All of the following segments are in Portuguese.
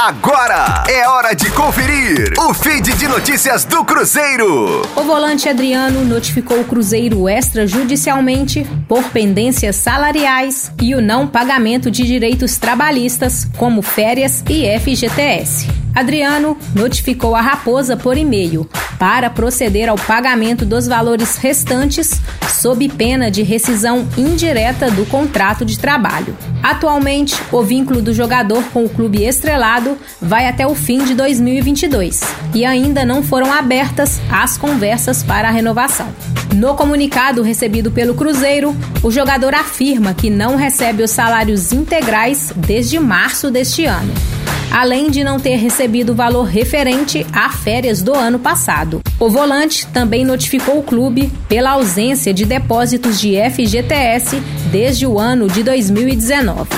Agora é hora de conferir o feed de notícias do Cruzeiro. O volante Adriano notificou o Cruzeiro extrajudicialmente por pendências salariais e o não pagamento de direitos trabalhistas, como férias e FGTS. Adriano notificou a Raposa por e-mail para proceder ao pagamento dos valores restantes sob pena de rescisão indireta do contrato de trabalho. Atualmente, o vínculo do jogador com o clube estrelado vai até o fim de 2022 e ainda não foram abertas as conversas para a renovação. No comunicado recebido pelo Cruzeiro, o jogador afirma que não recebe os salários integrais desde março deste ano além de não ter recebido o valor referente a férias do ano passado. O volante também notificou o clube pela ausência de depósitos de FGTS desde o ano de 2019.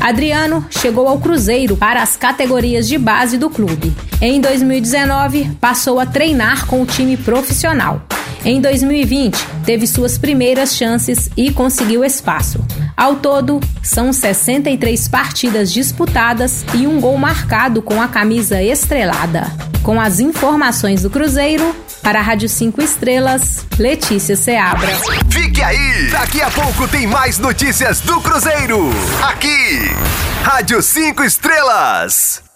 Adriano chegou ao Cruzeiro para as categorias de base do clube. Em 2019, passou a treinar com o time profissional. Em 2020, teve suas primeiras chances e conseguiu espaço. Ao todo, são 63 partidas disputadas e um gol marcado com a camisa estrelada. Com as informações do Cruzeiro, para a Rádio 5 Estrelas, Letícia Seabra. Fique aí! Daqui a pouco tem mais notícias do Cruzeiro. Aqui, Rádio 5 Estrelas.